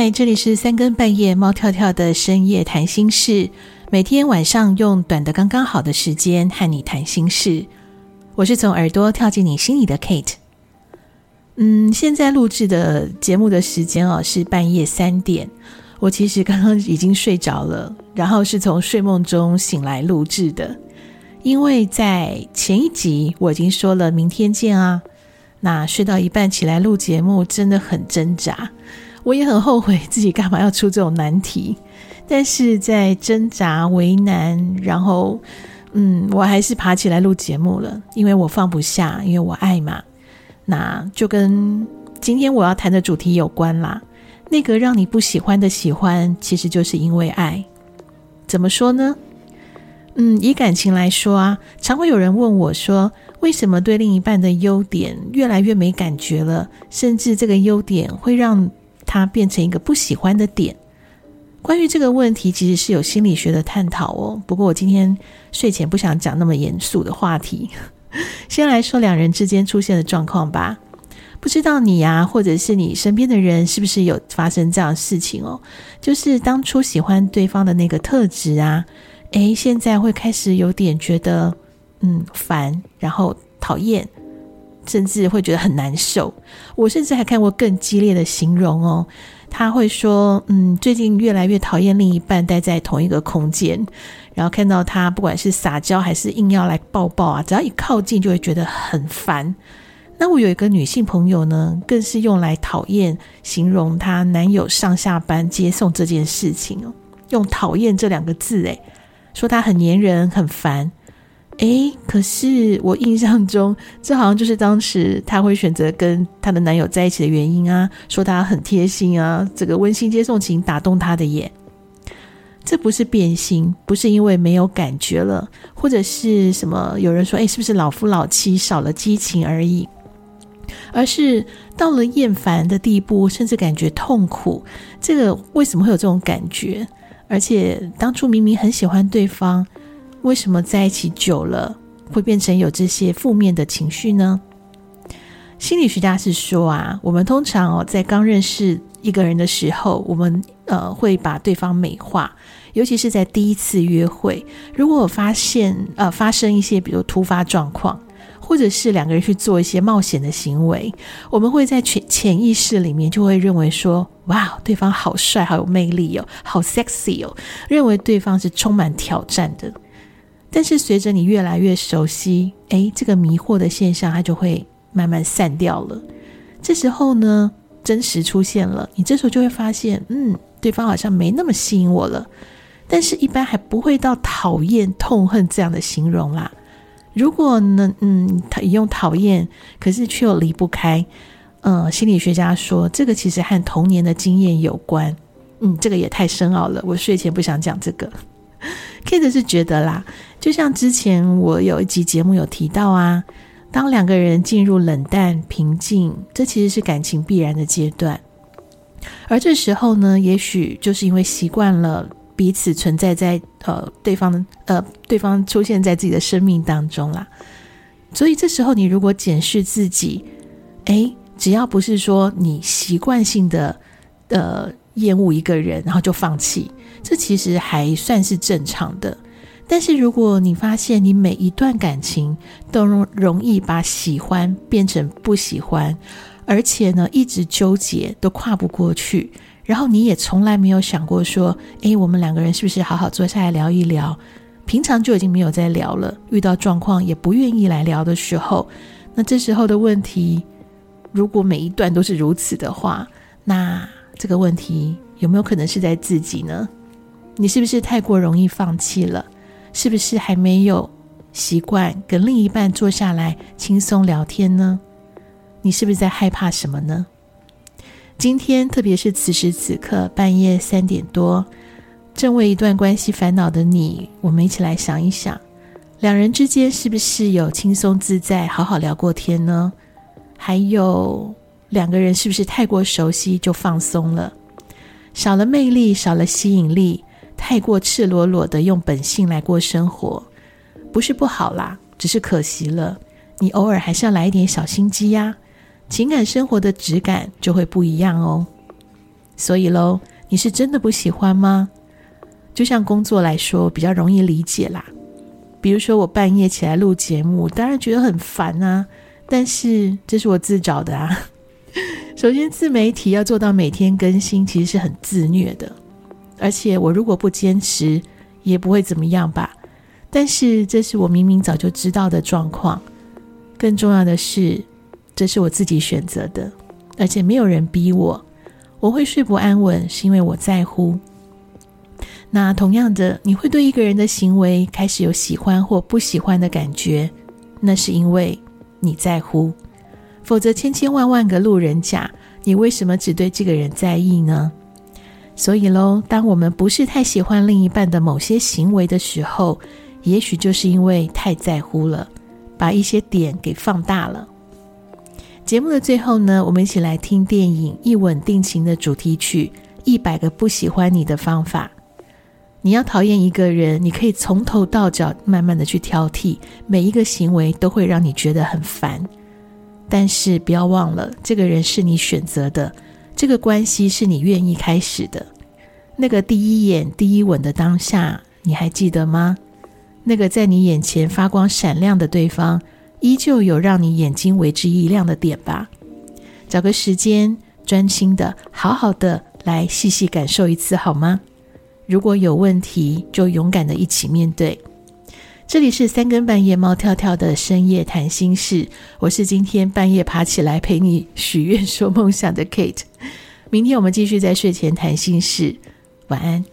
嗨，这里是三更半夜猫跳跳的深夜谈心事，每天晚上用短的刚刚好的时间和你谈心事。我是从耳朵跳进你心里的 Kate。嗯，现在录制的节目的时间哦是半夜三点，我其实刚刚已经睡着了，然后是从睡梦中醒来录制的。因为在前一集我已经说了明天见啊，那睡到一半起来录节目真的很挣扎。我也很后悔自己干嘛要出这种难题，但是在挣扎为难，然后，嗯，我还是爬起来录节目了，因为我放不下，因为我爱嘛。那就跟今天我要谈的主题有关啦。那个让你不喜欢的喜欢，其实就是因为爱。怎么说呢？嗯，以感情来说啊，常会有人问我说，为什么对另一半的优点越来越没感觉了，甚至这个优点会让它变成一个不喜欢的点。关于这个问题，其实是有心理学的探讨哦。不过我今天睡前不想讲那么严肃的话题，先来说两人之间出现的状况吧。不知道你呀，或者是你身边的人，是不是有发生这样的事情哦？就是当初喜欢对方的那个特质啊，诶，现在会开始有点觉得嗯烦，然后讨厌。甚至会觉得很难受。我甚至还看过更激烈的形容哦。他会说：“嗯，最近越来越讨厌另一半待在同一个空间，然后看到他不管是撒娇还是硬要来抱抱啊，只要一靠近就会觉得很烦。”那我有一个女性朋友呢，更是用来讨厌形容她男友上下班接送这件事情哦，用讨厌这两个字，诶，说他很黏人，很烦。诶，可是我印象中，这好像就是当时她会选择跟她的男友在一起的原因啊，说他很贴心啊，这个温馨接送情打动她的耶。这不是变心，不是因为没有感觉了，或者是什么有人说，诶，是不是老夫老妻少了激情而已，而是到了厌烦的地步，甚至感觉痛苦。这个为什么会有这种感觉？而且当初明明很喜欢对方。为什么在一起久了会变成有这些负面的情绪呢？心理学家是说啊，我们通常哦在刚认识一个人的时候，我们呃会把对方美化，尤其是在第一次约会，如果发现呃发生一些比如突发状况，或者是两个人去做一些冒险的行为，我们会在潜潜意识里面就会认为说，哇，对方好帅，好有魅力哦，好 sexy 哦，认为对方是充满挑战的。但是随着你越来越熟悉，诶，这个迷惑的现象它就会慢慢散掉了。这时候呢，真实出现了，你这时候就会发现，嗯，对方好像没那么吸引我了。但是，一般还不会到讨厌、痛恨这样的形容啦。如果呢，嗯，他用讨厌，可是却又离不开，嗯，心理学家说，这个其实和童年的经验有关。嗯，这个也太深奥了，我睡前不想讲这个。Kate 是觉得啦，就像之前我有一集节目有提到啊，当两个人进入冷淡、平静，这其实是感情必然的阶段。而这时候呢，也许就是因为习惯了彼此存在在呃对方的呃对方出现在自己的生命当中啦，所以这时候你如果检视自己，诶，只要不是说你习惯性的呃厌恶一个人，然后就放弃。这其实还算是正常的，但是如果你发现你每一段感情都容容易把喜欢变成不喜欢，而且呢一直纠结都跨不过去，然后你也从来没有想过说，诶，我们两个人是不是好好坐下来聊一聊？平常就已经没有在聊了，遇到状况也不愿意来聊的时候，那这时候的问题，如果每一段都是如此的话，那这个问题有没有可能是在自己呢？你是不是太过容易放弃了？是不是还没有习惯跟另一半坐下来轻松聊天呢？你是不是在害怕什么呢？今天，特别是此时此刻半夜三点多，正为一段关系烦恼的你，我们一起来想一想，两人之间是不是有轻松自在、好好聊过天呢？还有，两个人是不是太过熟悉就放松了，少了魅力，少了吸引力？太过赤裸裸的用本性来过生活，不是不好啦，只是可惜了。你偶尔还是要来一点小心机呀，情感生活的质感就会不一样哦。所以喽，你是真的不喜欢吗？就像工作来说，比较容易理解啦。比如说我半夜起来录节目，当然觉得很烦啊。但是这是我自找的啊。首先，自媒体要做到每天更新，其实是很自虐的。而且我如果不坚持，也不会怎么样吧。但是这是我明明早就知道的状况。更重要的是，这是我自己选择的，而且没有人逼我。我会睡不安稳，是因为我在乎。那同样的，你会对一个人的行为开始有喜欢或不喜欢的感觉，那是因为你在乎。否则，千千万万个路人甲，你为什么只对这个人在意呢？所以喽，当我们不是太喜欢另一半的某些行为的时候，也许就是因为太在乎了，把一些点给放大了。节目的最后呢，我们一起来听电影《一吻定情》的主题曲《一百个不喜欢你的方法》。你要讨厌一个人，你可以从头到脚慢慢的去挑剔，每一个行为都会让你觉得很烦。但是不要忘了，这个人是你选择的，这个关系是你愿意开始的。那个第一眼、第一吻的当下，你还记得吗？那个在你眼前发光闪亮的对方。依旧有让你眼睛为之一亮的点吧？找个时间，专心的、好好的来细细感受一次好吗？如果有问题，就勇敢的一起面对。这里是三更半夜猫跳跳的深夜谈心事，我是今天半夜爬起来陪你许愿说梦想的 Kate。明天我们继续在睡前谈心事，晚安。